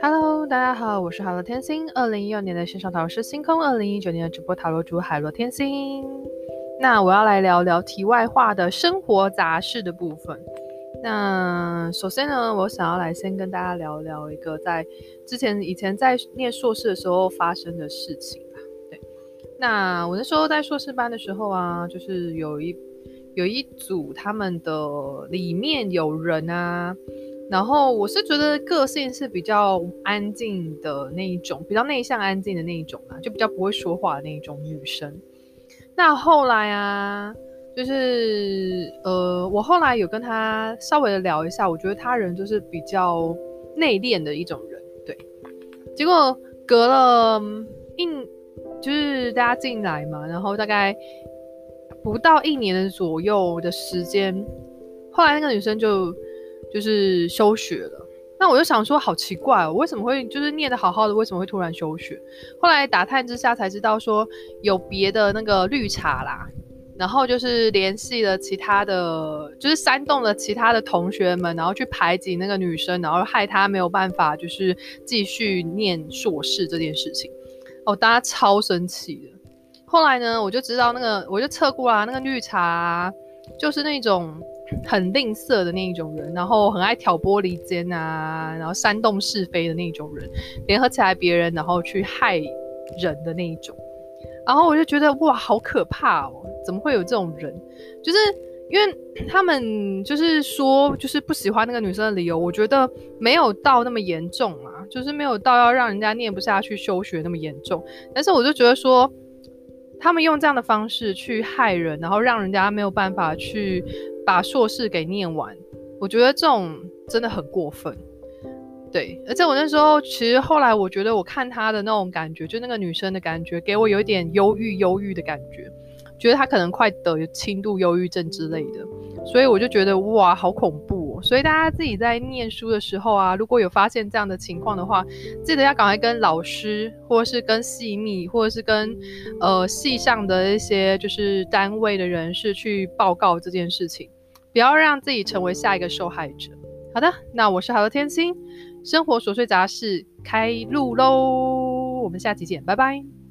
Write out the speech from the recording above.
Hello，大家好，我是海螺天星。二零一六年的线上塔罗师星空，二零一九年的直播塔罗主海螺天星。那我要来聊聊题外话的生活杂事的部分。那首先呢，我想要来先跟大家聊聊一个在之前以前在念硕士的时候发生的事情吧。对，那我那时候在硕士班的时候啊，就是有一有一组他们的里面有人啊。然后我是觉得个性是比较安静的那一种，比较内向安静的那一种啊，就比较不会说话的那一种女生。那后来啊，就是呃，我后来有跟他稍微的聊一下，我觉得他人就是比较内敛的一种人，对。结果隔了一，就是大家进来嘛，然后大概不到一年左右的时间，后来那个女生就。就是休学了，那我就想说，好奇怪，我为什么会就是念得好好的，为什么会突然休学？后来打探之下才知道说有别的那个绿茶啦，然后就是联系了其他的，就是煽动了其他的同学们，然后去排挤那个女生，然后害她没有办法就是继续念硕士这件事情。哦，大家超生气的。后来呢，我就知道那个，我就测过啦，那个绿茶，就是那种。很吝啬的那一种人，然后很爱挑拨离间啊，然后煽动是非的那种人，联合起来别人，然后去害人的那一种。然后我就觉得哇，好可怕哦！怎么会有这种人？就是因为他们就是说，就是不喜欢那个女生的理由，我觉得没有到那么严重啊，就是没有到要让人家念不下去休学那么严重。但是我就觉得说，他们用这样的方式去害人，然后让人家没有办法去。把硕士给念完，我觉得这种真的很过分。对，而且我那时候其实后来我觉得我看他的那种感觉，就那个女生的感觉，给我有一点忧郁、忧郁的感觉，觉得她可能快得轻度忧郁症之类的。所以我就觉得哇，好恐怖。所以大家自己在念书的时候啊，如果有发现这样的情况的话，记得要赶快跟老师，或者是跟系秘，或者是跟呃系上的一些就是单位的人士去报告这件事情。不要让自己成为下一个受害者。好的，那我是海的天星，生活琐碎杂事开录喽，我们下期见，拜拜。